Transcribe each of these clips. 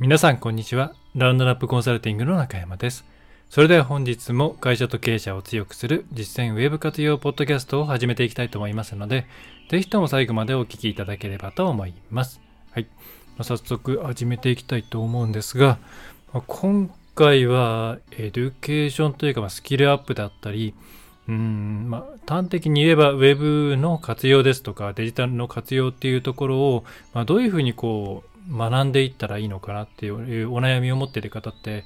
皆さんこんにちは。ラウンドナップコンサルティングの中山です。それでは本日も会社と経営者を強くする実践ウェブ活用ポッドキャストを始めていきたいと思いますので、ぜひとも最後までお聞きいただければと思います。はい。早速始めていきたいと思うんですが、今回はエデュケーションというかスキルアップだったり、うんまあ、端的に言えば、ウェブの活用ですとか、デジタルの活用っていうところを、まあ、どういうふうにこう、学んでいったらいいのかなっていうお悩みを持っている方って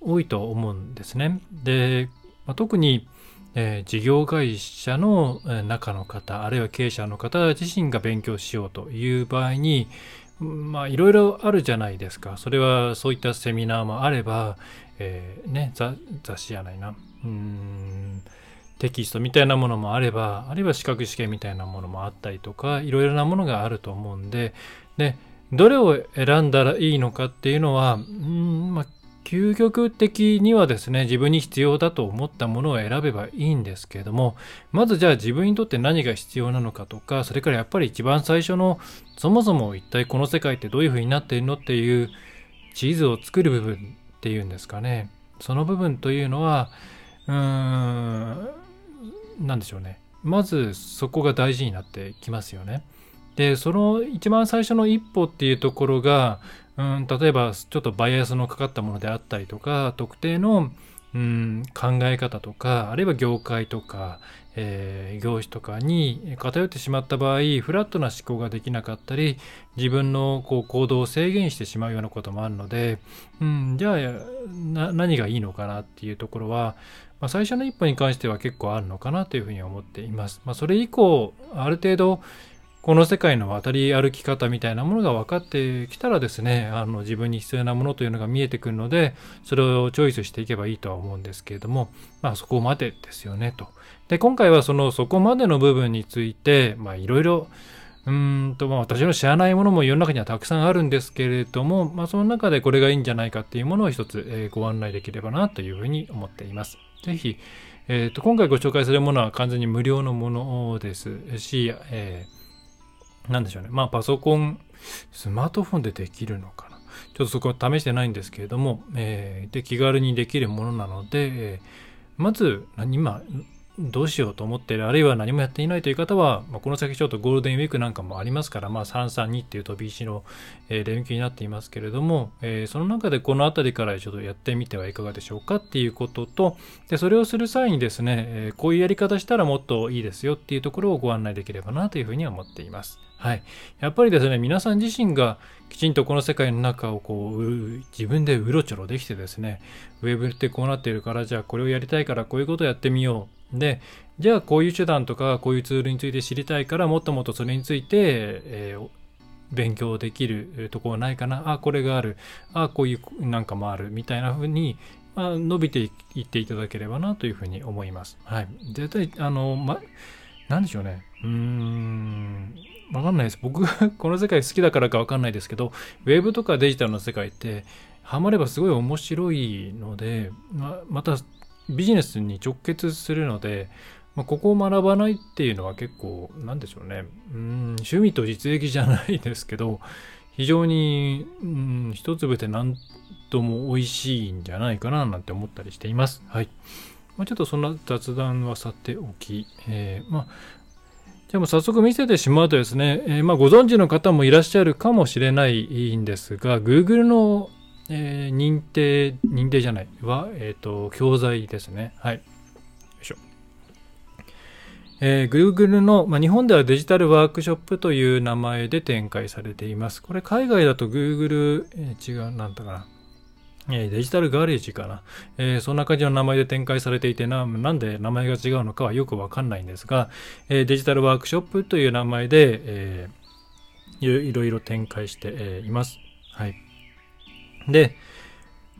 多いと思うんですね。で、まあ、特に、えー事業会社の中の方、あるいは経営者の方自身が勉強しようという場合に、まあ、いろいろあるじゃないですか。それは、そういったセミナーもあれば、えーね、雑誌じゃないな。うんテキストみたいなものもあれば、あるいは資格試験みたいなものもあったりとか、いろいろなものがあると思うんで、で、どれを選んだらいいのかっていうのは、うん、まあ、究極的にはですね、自分に必要だと思ったものを選べばいいんですけれども、まずじゃあ自分にとって何が必要なのかとか、それからやっぱり一番最初の、そもそも一体この世界ってどういう風になっているのっていう地図を作る部分っていうんですかね。その部分というのは、うーん、なんでしょうね。まずそこが大事になってきますよね。で、その一番最初の一歩っていうところが、うん、例えばちょっとバイアスのかかったものであったりとか、特定の、うん、考え方とか、あるいは業界とか、えー業種とかに偏ってしまった場合、フラットな思考ができなかったり、自分のこう行動を制限してしまうようなこともあるので、うん、じゃあ何がいいのかなっていうところは、まあ、最初の一歩に関しては結構あるのかなというふうに思っています。まあ、それ以降、ある程度、この世界の渡り歩き方みたいなものが分かってきたらですね、あの自分に必要なものというのが見えてくるので、それをチョイスしていけばいいとは思うんですけれども、まあそこまでですよねと。で、今回はそのそこまでの部分について、まあいろいろ、うんと、まあ私の知らないものも世の中にはたくさんあるんですけれども、まあその中でこれがいいんじゃないかっていうものを一つ、ご案内できればなというふうに思っています。ぜひ、えーと、今回ご紹介するものは完全に無料のものですし、えーなんでしょうね。まあ、パソコン、スマートフォンでできるのかな。ちょっとそこは試してないんですけれども、えーで、気軽にできるものなので、えーまず、今、どうしようと思ってる、あるいは何もやっていないという方は、まあ、この先ちょっとゴールデンウィークなんかもありますから、まあ、332っていう飛び石の、えー連休になっていますけれども、えーその中でこの辺りからちょっとやってみてはいかがでしょうかっていうことと、で、それをする際にですね、えーこういうやり方したらもっといいですよっていうところをご案内できればなというふうに思っています。はい。やっぱりですね、皆さん自身がきちんとこの世界の中をこう、自分でうろちょろできてですね、ウェブってこうなっているから、じゃあこれをやりたいからこういうことをやってみよう。で、じゃあこういう手段とかこういうツールについて知りたいから、もっともっとそれについて、えー勉強できるところはないかな。あ、これがある。あ、こういうなんかもある。みたいな風に、まあ、伸びていっていただければなというふうに思います。はい。絶対、あの、ま、なんでしょうね。うーん。わかんないです。僕 この世界好きだからかわかんないですけど、ウェブとかデジタルの世界って、ハマればすごい面白いので、ままたビジネスに直結するので、まあ、ここを学ばないっていうのは結構、なんでしょうね。うん、趣味と実益じゃないですけど、非常に、うん、一粒で何とも美味しいんじゃないかななんて思ったりしています。はい。まあ、ちょっとそんな雑談はさておき、えーまあ、じゃあもう早速見せてしまうとですね、えーまあ、ご存知の方もいらっしゃるかもしれないんですが、Google の、えー認定、認定じゃない、は、えっ、と、教材ですね。はい。よいしょ。えー Google の、まあ、日本ではデジタルワークショップという名前で展開されています。これ海外だと Google、えー違う、なんだかな。えデジタルガレージかな、えーそんな感じの名前で展開されていてな、なんで名前が違うのかはよくわかんないんですが、えーデジタルワークショップという名前で、えーいろいろ展開して、えいます。はい。で、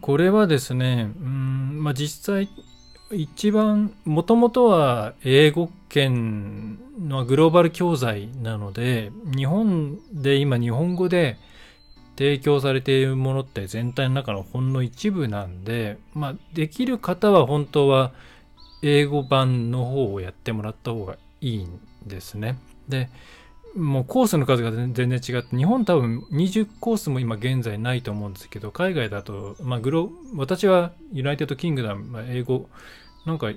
これはですね、うん、まあ、実際、一番、もともとは英語圏のグローバル教材なので、日本で今日本語で提供されているものって全体の中のほんの一部なんで、まあ、できる方は本当は英語版の方をやってもらった方がいいんですね。で、もうコースの数が全然違って日本多分20コースも今現在ないと思うんですけど海外だと、まあ、グロ私は United Kingdom、英語なんか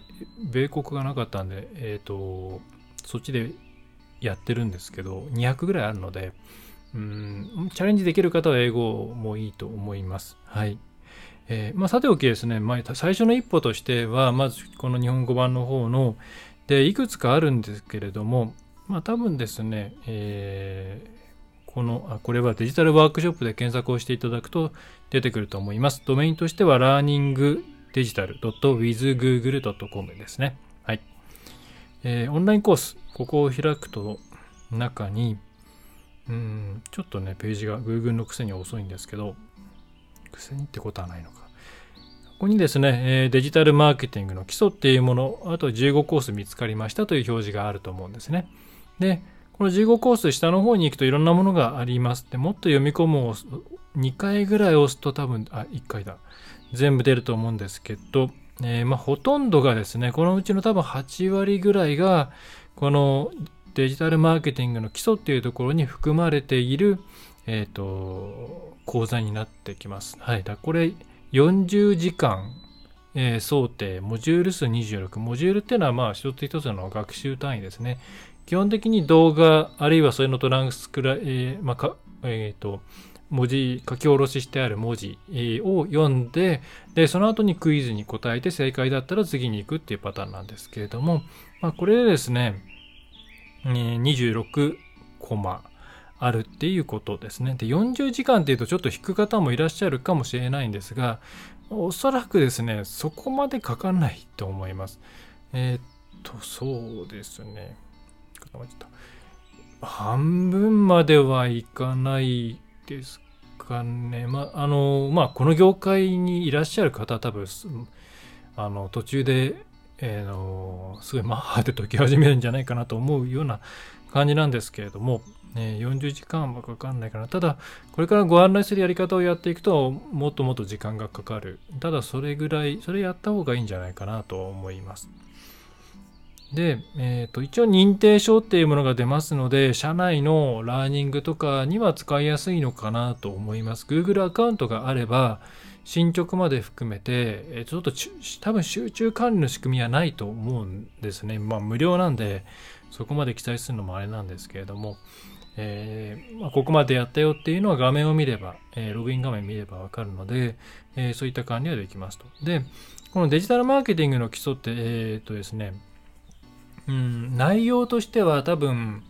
米国がなかったんでえっ、ー、とそっちでやってるんですけど200ぐらいあるのでうんチャレンジできる方は英語もいいと思いますはいえー、まあ、さておきですね、まあ、最初の一歩としてはまずこの日本語版の方のでいくつかあるんですけれどもまあ多分ですね、えー、この、あ、これはデジタルワークショップで検索をしていただくと出てくると思います。ドメインとしては learningdigital.withgoogle.com ですね。はい。えー、オンラインコース、ここを開くと中に、うん、ちょっとね、ページが Google のくせに遅いんですけど、くせにってことはないのか。ここにですね、デジタルマーケティングの基礎っていうもの、あと15コース見つかりましたという表示があると思うんですね。で、この15コース下の方に行くといろんなものがあります。でもっと読み込むを2回ぐらい押すと多分、あ、1回だ。全部出ると思うんですけど、えー、まあ、ほとんどがですね、このうちの多分8割ぐらいが、このデジタルマーケティングの基礎っていうところに含まれている、えっ、ー、と、講座になってきます。はい。だこれ、40時間、えー、想定、モジュール数26。モジュールっていうのは、まあ、一つ一つの学習単位ですね。基本的に動画、あるいはそれのトランスクラ、えー、まあ、か、えっ、ー、と、文字、書き下ろししてある文字を読んで、で、その後にクイズに答えて正解だったら次に行くっていうパターンなんですけれども、まあ、これでですね、26コマあるっていうことですね。で、40時間っていうとちょっと引く方もいらっしゃるかもしれないんですが、おそらくですね、そこまでかかんないと思います。えー、っと、そうですね。半分まではいかないですかね。まあ、あの、まあ、この業界にいらっしゃる方は多分、あの、途中で、えー、の、すごいマッハで解き始めるんじゃないかなと思うような感じなんですけれども、え40時間はかかんないかな。ただ、これからご案内するやり方をやっていくと、もっともっと時間がかかる。ただ、それぐらい、それやった方がいいんじゃないかなと思います。で、えっ、ー、と、一応認定証っていうものが出ますので、社内のラーニングとかには使いやすいのかなと思います。Google アカウントがあれば、進捗まで含めて、ちょっと多分集中管理の仕組みはないと思うんですね。まあ無料なんで、そこまで記載するのもあれなんですけれども、えー、まあ、ここまでやったよっていうのは画面を見れば、えー、ログイン画面見ればわかるので、えー、そういった管理はできますと。で、このデジタルマーケティングの基礎って、えっとですね、うん、内容としては多分、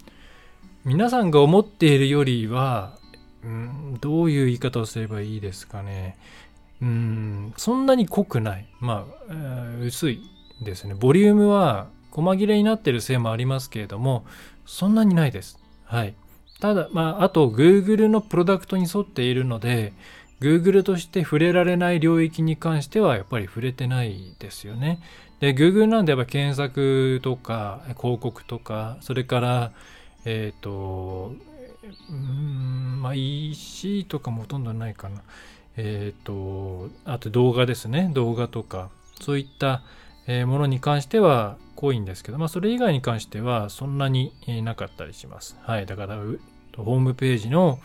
皆さんが思っているよりは、うん、どういう言い方をすればいいですかね。そんなに濃くない。まあ、薄いですね。ボリュームは細切れになってるせいもありますけれども、そんなにないです。はい。ただ、まあ、あと Google のプロダクトに沿っているので、Google として触れられない領域に関してはやっぱり触れてないですよね。で、Google なんでやっぱ検索とか広告とか、それから、えっ、ー、と、うん、まあ EC とかもほとんどないかな。えっ、ー、と、あと動画ですね。動画とか、そういったものに関しては濃いんですけど、まあ、それ以外に関してはそんなになかったりします。はい。だから、ホームページの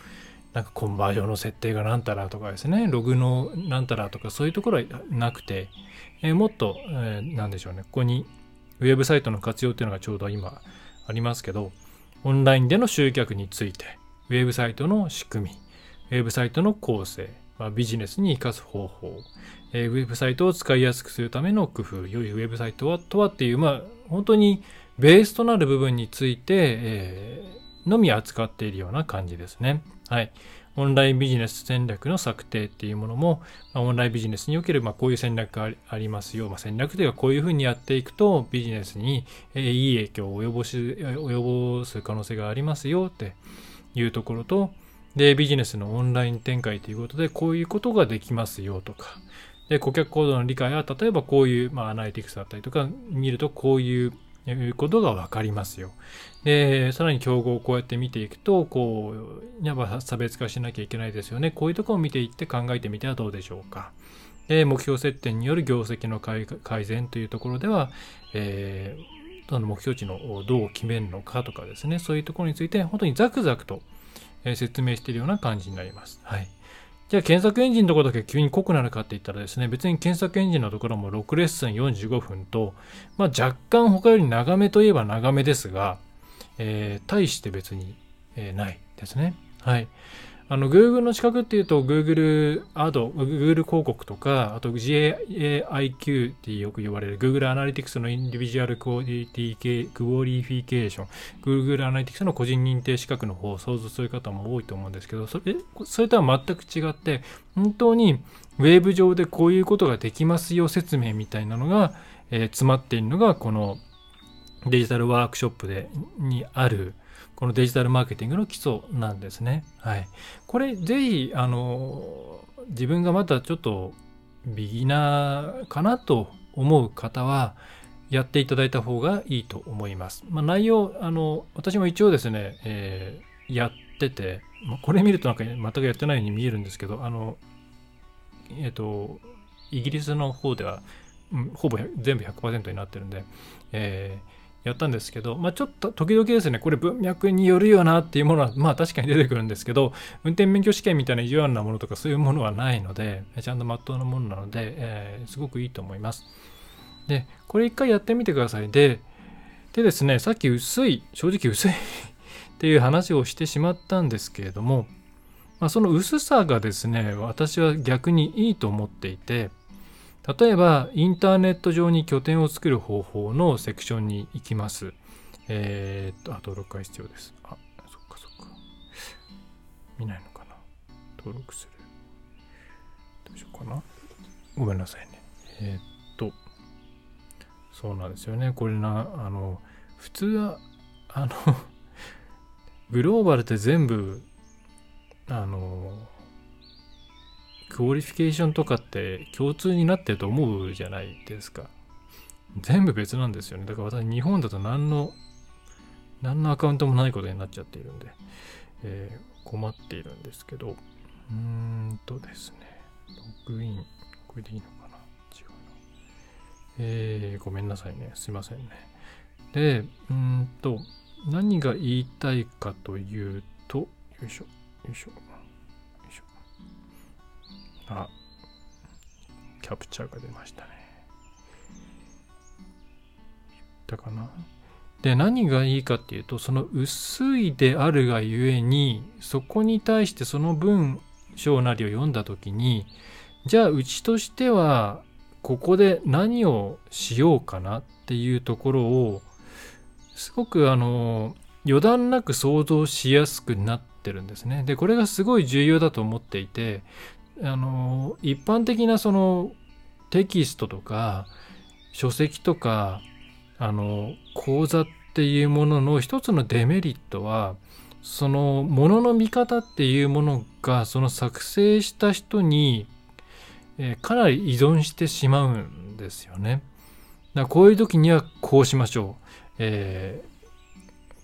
なんかコンバージョンの設定がなんたらとかですね、ログのなんたらとかそういうところはなくて、えー、もっと、えー、なんでしょうね、ここにウェブサイトの活用っていうのがちょうど今ありますけど、オンラインでの集客について、ウェブサイトの仕組み、ウェブサイトの構成、まあ、ビジネスに生かす方法、えー、ウェブサイトを使いやすくするための工夫、良いウェブサイトはとはっていう、まあ、本当にベースとなる部分について、えー、のみ扱っているような感じですね。はい。オンラインビジネス戦略の策定っていうものも、まあ、オンラインビジネスにおける、まあ、こういう戦略がありますよ。まあ、戦略というか、こういうふうにやっていくと、ビジネスに、えー、いい影響を及ぼし、及ぼす可能性がありますよっていうところと、で、ビジネスのオンライン展開ということで、こういうことができますよとか、で、顧客行動の理解は、例えばこういう、まあ、アナリティクスだったりとか見ると、こういうことがわかりますよ。で、さらに競合をこうやって見ていくと、こう、やっぱ差別化しなきゃいけないですよね。こういうところを見ていって考えてみてはどうでしょうか。で、目標設定による業績の改善というところでは、えーその目標値のどう決めるのかとかですね、そういうところについて本当にザクザクと説明しているような感じになります。はい。じゃあ検索エンジンのところだけ急に濃くなるかって言ったらですね、別に検索エンジンのところも6レッスン45分と、まあ、若干他より長めといえば長めですが、えー、大して別に、えー、ないですね。はい。あの、Google の資格っていうと、Google Ad、Google 広告とか、あと GAIQ ってよく言われる Google Analytics の Individual Quality Qualification、Google Analytics の個人認定資格の方を想像する方も多いと思うんですけど、それそれとは全く違って、本当にウェブ上でこういうことができますよ説明みたいなのが、えー、詰まっているのが、このデジタルワークショップでにある、このデジタルマーケティングの基礎なんですね。はい。これ、ぜひ、あの、自分がまたちょっとビギナーかなと思う方は、やっていただいた方がいいと思います。まあ、内容、あの、私も一応ですね、えー、やってて、まあ、これ見るとなんか全くやってないように見えるんですけど、あの、えっ、ー、と、イギリスの方では、うん、ほぼ全部100%になってるんで、えーやったんですけど、まあ、ちょっと時々ですね、これ文脈によるよなっていうものは、まあ確かに出てくるんですけど、運転免許試験みたいな意地悪なものとかそういうものはないので、ちゃんとまっとうなものなので、えー、すごくいいと思います。で、これ一回やってみてください。で、でですね、さっき薄い、正直薄い っていう話をしてしまったんですけれども、まあ、その薄さがですね、私は逆にいいと思っていて、例えば、インターネット上に拠点を作る方法のセクションに行きます。えー、っと、あ、登録が必要です。あ、そっかそっか。見ないのかな登録する。どうしようかなごめんなさいね。えー、っと、そうなんですよね。これな、あの、普通は、あのグローバルって全部、あの、 qualification とかって共通になってると思うじゃないですか。全部別なんですよね。だから私日本だと何の、何のアカウントもないことになっちゃっているんで、えー、困っているんですけど、うーんとですね、ログイン、これでいいのかな？違うな。えー、ごめんなさいね。すいませんね。で、うーんと、何が言いたいかというと、よいしょ、よいしょ。あ、キャプチャーが出ましたね。言ったかな？で、何がいいかっていうと、その薄いであるがゆえに、そこに対してその文章なりを読んだ時に、じゃあうちとしては、ここで何をしようかなっていうところを、すごくあの、余談なく想像しやすくなってるんですね。で、これがすごい重要だと思っていて、あの一般的なそのテキストとか書籍とかあの講座っていうものの一つのデメリットはそのものの見方っていうものがその作成した人に、え、かなり依存してしまうんですよね。だこういう時にはこうしましょう。え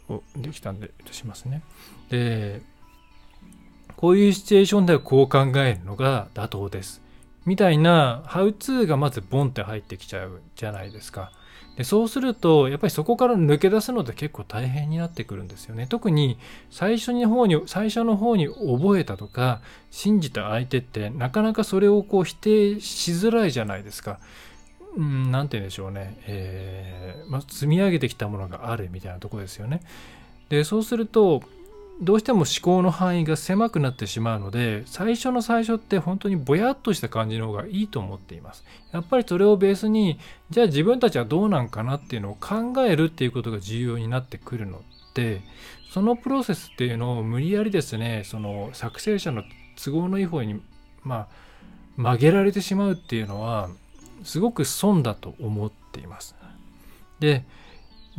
ー、できたんでしますね。でこういうシチュエーションではこう考えるのが妥当です。みたいな、ハウツーがまずボンって入ってきちゃうじゃないですか。でそうすると、やっぱりそこから抜け出すのって結構大変になってくるんですよね。特に最初の方に、最初の方に覚えたとか、信じた相手って、なかなかそれをこう否定しづらいじゃないですか。うん、なて言うんでしょうね。えー、まあ、積み上げてきたものがあるみたいなとこですよね。で、そうすると、どうしても思考の範囲が狭くなってしまうので最初の最初って本当にぼやっとした感じの方がいいと思っています。やっぱりそれをベースにじゃあ自分たちはどうなんかなっていうのを考えるっていうことが重要になってくるのでそのプロセスっていうのを無理やりですねその作成者の都合のいい方にまあ曲げられてしまうっていうのはすごく損だと思っています。で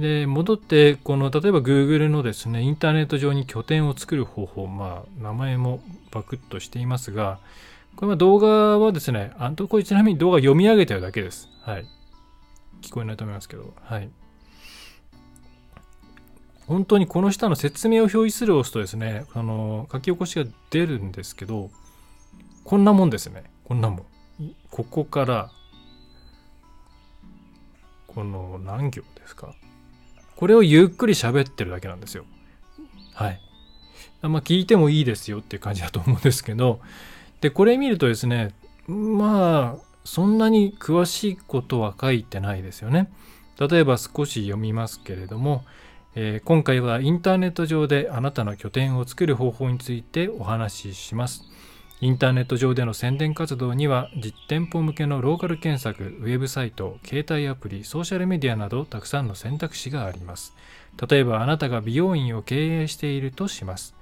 で、戻って、この、例えば Google のですね、インターネット上に拠点を作る方法、まあ、名前もバクッとしていますが、これは動画はですね、あとこれちなみに動画読み上げてるだけです。はい。聞こえないと思いますけど、はい。本当にこの下の説明を表示するを押すとですね、あの、書き起こしが出るんですけど、こんなもんですね。こんなもん。ここから、この何行ですか？これをゆっくり喋ってるだけなんですよ。はい。ま聞いてもいいですよっていう感じだと思うんですけど、で、これ見るとですね、まあ、そんなに詳しいことは書いてないですよね。例えば少し読みますけれども、えー、今回はインターネット上であなたの拠点を作る方法についてお話しします。インターネット上での宣伝活動には実店舗向けのローカル検索、ウェブサイト、携帯アプリ、ソーシャルメディアなどたくさんの選択肢があります。例えばあなたが美容院を経営しているとします。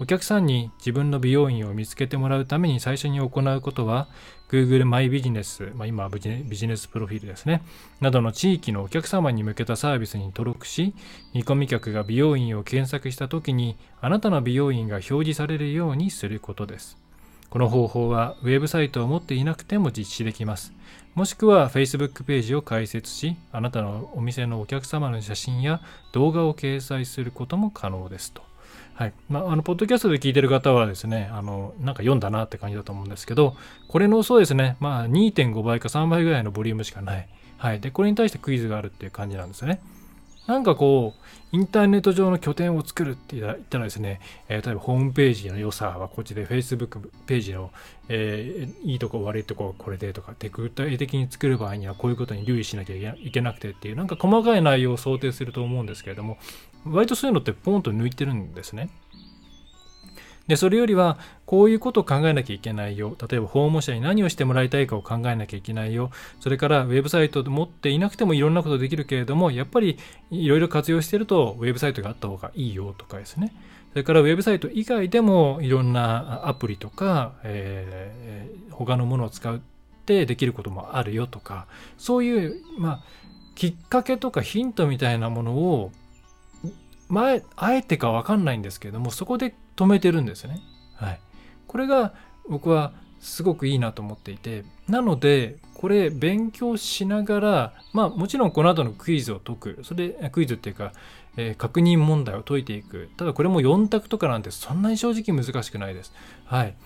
お客さんに自分の美容院を見つけてもらうために最初に行うことは Google マイビジネス、まあ、今はビジネスプロフィールですね、などの地域のお客様に向けたサービスに登録し、見込み客が美容院を検索したときにあなたの美容院が表示されるようにすることです。この方法はウェブサイトを持っていなくても実施できます。もしくは Facebook ページを開設し、あなたのお店のお客様の写真や動画を掲載することも可能ですと。はい。まあ、あの、ポッドキャストで聞いてる方はですね、あの、なんか読んだなって感じだと思うんですけど、これのそうですね、まあ、2.5倍か3倍ぐらいのボリュームしかない。はい。で、これに対してクイズがあるっていう感じなんですよね。なんかこう、インターネット上の拠点を作るって言ったらですね、えー、例えばホームページの良さはこっちで Facebook ページの、えー、いいとこ悪いとここれでとかって具体的に作る場合にはこういうことに留意しなきゃいけなくてっていうなんか細かい内容を想定すると思うんですけれども割とそういうのってポンと抜いてるんですね。で、それよりは、こういうことを考えなきゃいけないよ。例えば、訪問者に何をしてもらいたいかを考えなきゃいけないよ。それから、ウェブサイトで持っていなくてもいろんなことできるけれども、やっぱりいろいろ活用してると、ウェブサイトがあった方がいいよとかですね。それから、ウェブサイト以外でも、いろんなアプリとか、えー、他のものを使ってできることもあるよとか、そういう、まあ、きっかけとかヒントみたいなものを前、あえてかわかんないんですけども、そこで止めてるんですね。はい。これが僕はすごくいいなと思っていて、なので、これ勉強しながら、まあもちろんこの後のクイズを解く。それ、クイズっていうか、えー、確認問題を解いていく。ただこれも4択とかなんてそんなに正直難しくないです。はい。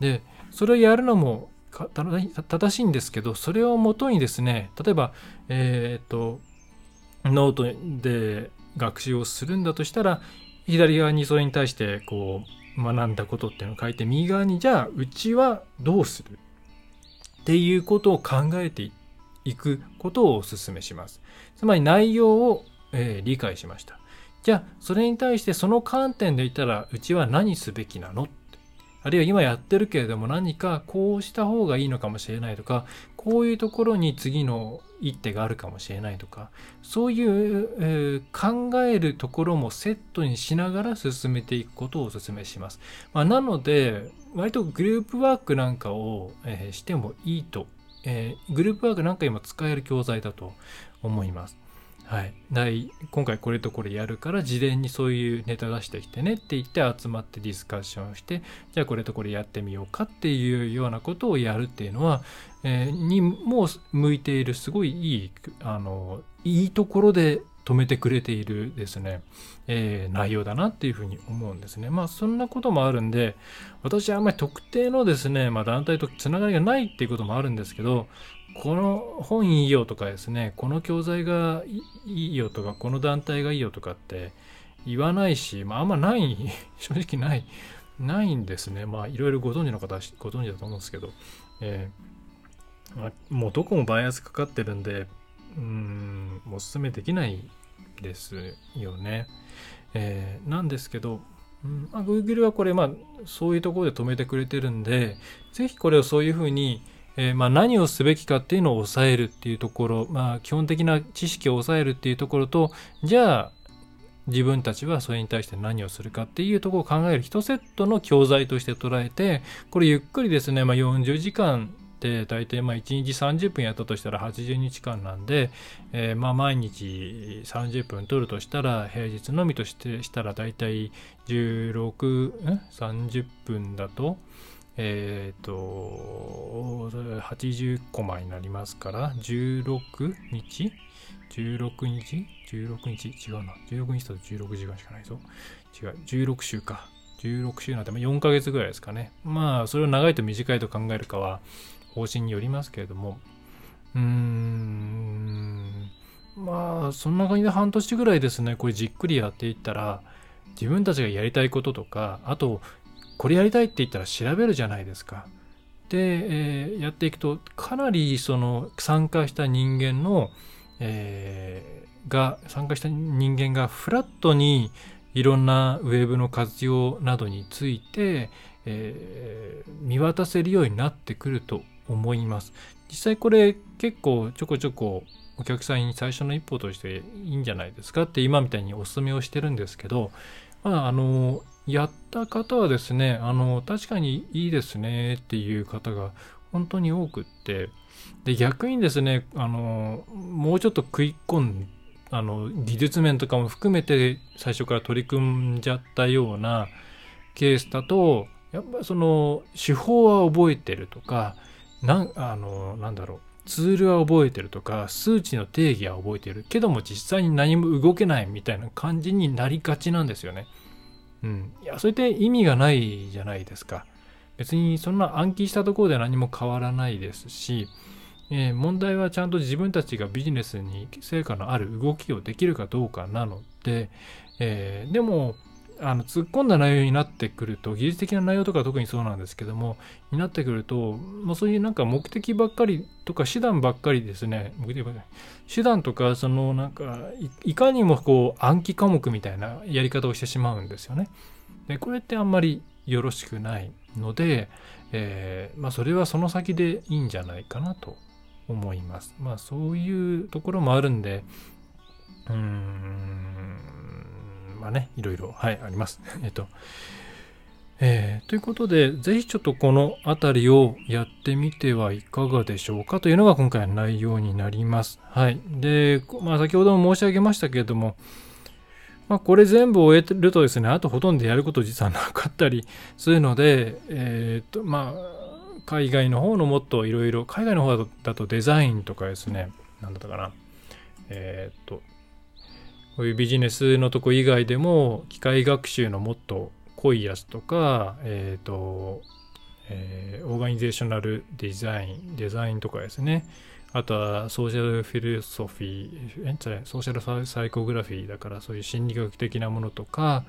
で、それをやるのも正しいんですけど、それをもとにですね、例えば、えっ、と、ノートで学習をするんだとしたら左側にそれに対してこう学んだことっていうのを書いて右側にじゃあうちはどうするっていうことを考えていくことをお勧めします。つまり内容を、えー、理解しました。じゃあそれに対してその観点で言ったらうちは何すべきなのあるいは今やってるけれども何かこうした方がいいのかもしれないとか、こういうところに次の一手があるかもしれないとか、そういう、えー、考えるところもセットにしながら進めていくことをお勧めします。まあ、なので、割とグループワークなんかを、えー、してもいいと、えー、グループワークなんか今使える教材だと思います。はい、ない今回これとこれやるから事前にそういうネタ出してきてねって言って集まってディスカッションしてじゃあこれとこれやってみようかっていうようなことをやるっていうのは、えー、にも向いているすごいいいあのいいところで止めてくれているですね、えー、内容だなっていうふうに思うんですね。まあそんなこともあるんで、私はあんまり特定のですね、まあ団体とつながりがないっていうこともあるんですけど、この本いいよとかですね、この教材がいいよとか、この団体がいいよとかって言わないし、まああんまない、正直ない、ないんですね。まあいろいろご存知の方はご存知だと思うんですけど、えーまあ、もうどこもバイアスかかってるんで、うん、おすすめできないですよね。えー、なんですけど、うんまあ、Google はこれ、まあそういうところで止めてくれてるんで、ぜひこれをそういうふうに、えー、まあ、何をすべきかっていうのを抑えるっていうところ、まあ、基本的な知識を抑えるっていうところと、じゃあ、自分たちはそれに対して何をするかっていうところを考える一セットの教材として捉えて、これゆっくりですね、まあ、40時間で大体まあ1日30分やったとしたら80日間なんで、えー、まあ毎日30分取るとしたら平日のみとしてしたら大体16、30分だと、えっ、ー、と、80コマになりますから、16日 ?16 日 ?16 日？違うな。16日と16時間しかないぞ。違う。16週か。16週なんて4ヶ月ぐらいですかね。まあ、それを長いと短いと考えるかは方針によりますけれども、うーん、まあそんな感じで半年ぐらいですねこれじっくりやっていったら自分たちがやりたいこととかあとこれやりたいって言ったら調べるじゃないですか。で、えー、やっていくとかなりその参加した人間の、えー、が参加した人間がフラットにいろんなウェブの活用などについて、えー、見渡せるようになってくると思います。実際これ結構ちょこちょこお客さんに最初の一歩としていいんじゃないですかって今みたいにお勧めをしてるんですけど、まあ、あのやった方はですねあの確かにいいですねっていう方が本当に多くってで逆にですねあのもうちょっと食い込んあの技術面とかも含めて最初から取り組んじゃったようなケースだとやっぱその手法は覚えてるとかなんあのなんだろうツールは覚えてるとか数値の定義は覚えてるけども実際に何も動けないみたいな感じになりがちなんですよね。うん、いやそれって意味がないじゃないですか。別にそんな暗記したところで何も変わらないですし、えー、問題はちゃんと自分たちがビジネスに成果のある動きをできるかどうかなので、えー、でもあの突っ込んだ内容になってくると技術的な内容とか特にそうなんですけどもになってくるともうそういうなんか目的ばっかりとか手段ばっかりですね目的ばっかり手段とかそのなんかいかにもこう暗記科目みたいなやり方をしてしまうんですよね。でこれってあんまりよろしくないので、えー、まあ、それはその先でいいんじゃないかなと思います。まあそういうところもあるんでうーんまあねいろいろはいあります。えっとえー、ということで、ぜひちょっとこの辺りをやってみてはいかがでしょうかというのが今回の内容になります。はい。で、まあ、先ほども申し上げましたけれども、まあ、これ全部終えるとですね、あとほとんどやること実はなかったり するので、えっ、と、まあ、海外の方のもっといろいろ、海外の方だとデザインとかですね、なんだったかな、えっ、と、こういうビジネスのとこ以外でも、機械学習のもっと濃いやつとか、えっ、ー、と、えー、オーガニゼーショナルデザイン、デザインとかですね。あとはソーシャルフィロソフィー、えソーシャルサイコグラフィーだからそういう心理学的なものとか、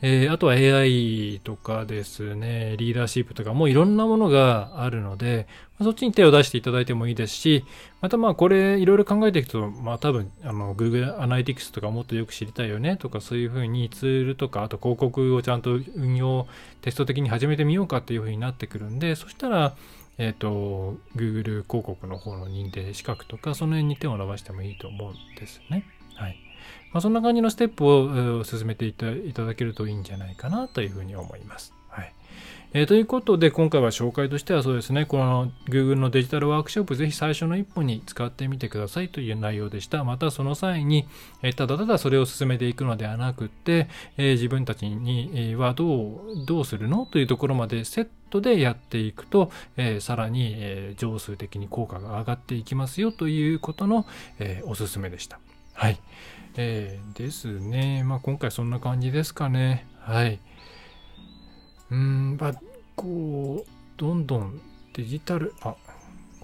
えー、あとは AI とかですね、リーダーシップとかもういろんなものがあるので、まあ、そっちに手を出していただいてもいいですし、またまあこれいろいろ考えていくと、まあ多分あの Google Analytics とかもっとよく知りたいよねとかそういうふうにツールとか、あと広告をちゃんと運用テスト的に始めてみようかっていうふうになってくるんで、そしたら、えっ、ー、と、Google 広告の方の認定資格とか、その辺に手を伸ばしてもいいと思うんですね。はい。まあ、そんな感じのステップを進めていただけるといいんじゃないかなというふうに思います。はい。えー、ということで、今回は紹介としてはそうですね、この Google のデジタルワークショップ、ぜひ最初の一歩に使ってみてくださいという内容でした。またその際に、えー、ただただそれを進めていくのではなくて、えー、自分たちにはどう、どうするのというところまでセットでやっていくと、えさらに、え上数的に効果が上がっていきますよということの、えおすすめでした。はい。えー、ですね。まあ今回そんな感じですかね。はい。うん、まあ、こう、どんどんデジタル、あ、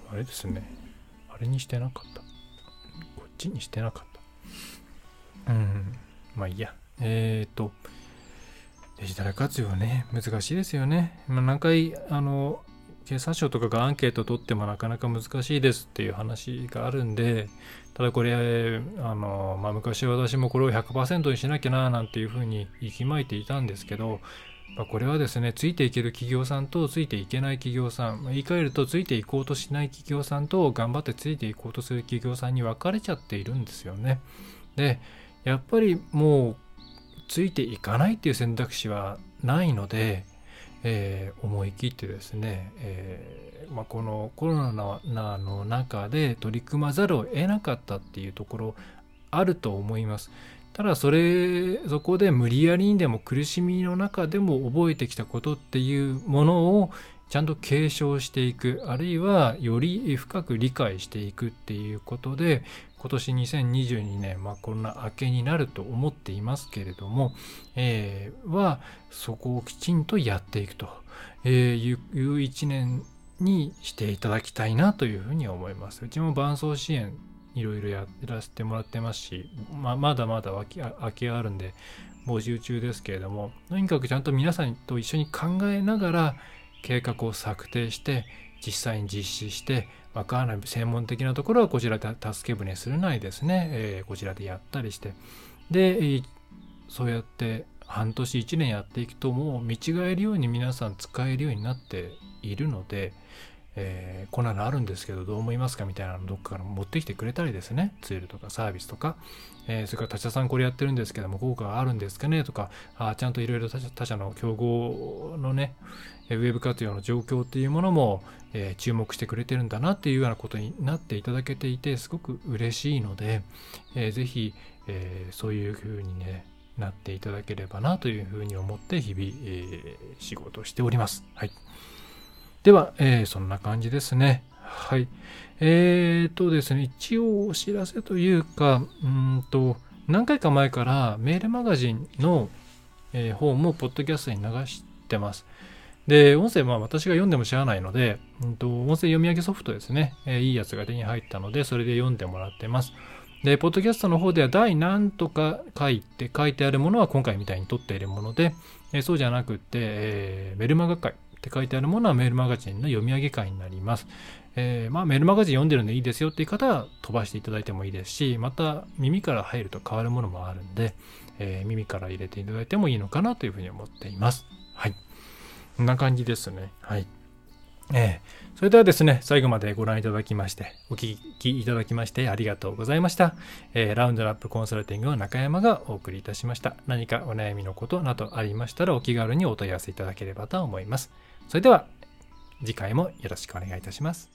あれですね。あれにしてなかった。こっちにしてなかった。うん、まあいいや。えっ、ー、と、デジタル活用ね、難しいですよね。まあ、何回、あの、経産省とかがアンケート取ってもなかなか難しいですっていう話があるんで、ただこれ、あの、まあ、昔私もこれを100%にしなきゃななんていうふうに息巻いていたんですけど、まあ、これはですね、ついていける企業さんとついていけない企業さん、まあ、言い換えるとついていこうとしない企業さんと頑張ってついていこうとする企業さんに分かれちゃっているんですよね。で、やっぱりもうついていかないっていう選択肢はないので、えー、思い切ってですね、えー、まあ、このコロナの中で取り組まざるを得なかったっていうところあると思います。ただそれそこで無理やりにでも苦しみの中でも覚えてきたことっていうものをちゃんと継承していくあるいはより深く理解していくっていうことで今年2022年、まあ、コロナ明けになると思っていますけれども、えー、はそこをきちんとやっていくという一年にしていただきたいなというふうに思います。うちも伴走支援いろいろやらせてもらってますし、ままだまだ空き空きがあるんで募集中ですけれどもとにかくちゃんと皆さんと一緒に考えながら計画を策定して実際に実施してわからない専門的なところはこちらで助け舟するないですね、えー、こちらでやったりして。でそうやって半年1年やっていくともう見違えるように皆さん使えるようになっているので、えー、こんなのあるんですけどどう思いますかみたいなのどっかから持ってきてくれたりですね。ツールとかサービスとか、えー、それから他社さんこれやってるんですけども効果があるんですかねとかあちゃんといろいろ他社の競合のねウェブ活用の状況っていうものも、えー、注目してくれてるんだなっていうようなことになっていただけていてすごく嬉しいので、えー、ぜひ、えー、そういうふうにねなっていただければなというふうに思って日々、えー、仕事しております。はい。では、えー、そんな感じですね。はい。えーとですね、一応お知らせというか、うんと、何回か前からメールマガジンの、えー、本もポッドキャストに流してます。で、音声は私が読んでも知らないので、うんと、音声読み上げソフトですね、え、いいやつが手に入ったので、それで読んでもらってます。で、ポッドキャストの方では第何とか書いて書いてあるものは今回みたいに撮っているもので、えー、そうじゃなくて、えー、メルマガ会って書いてあるものはメールマガジンの読み上げ会になります。えー、まあメールマガジン読んでるんでいいですよっていう方は飛ばしていただいてもいいですし、また耳から入ると変わるものもあるんで、えー、耳から入れていただいてもいいのかなというふうに思っています。はい。こんな感じですね。はい。えー、それではですね、最後までご覧いただきまして、お聞きいただきましてありがとうございました。えー、ラウンドラップコンサルティングの中山がお送りいたしました。何かお悩みのことなどありましたらお気軽にお問い合わせいただければと思います。それでは、次回もよろしくお願いいたします。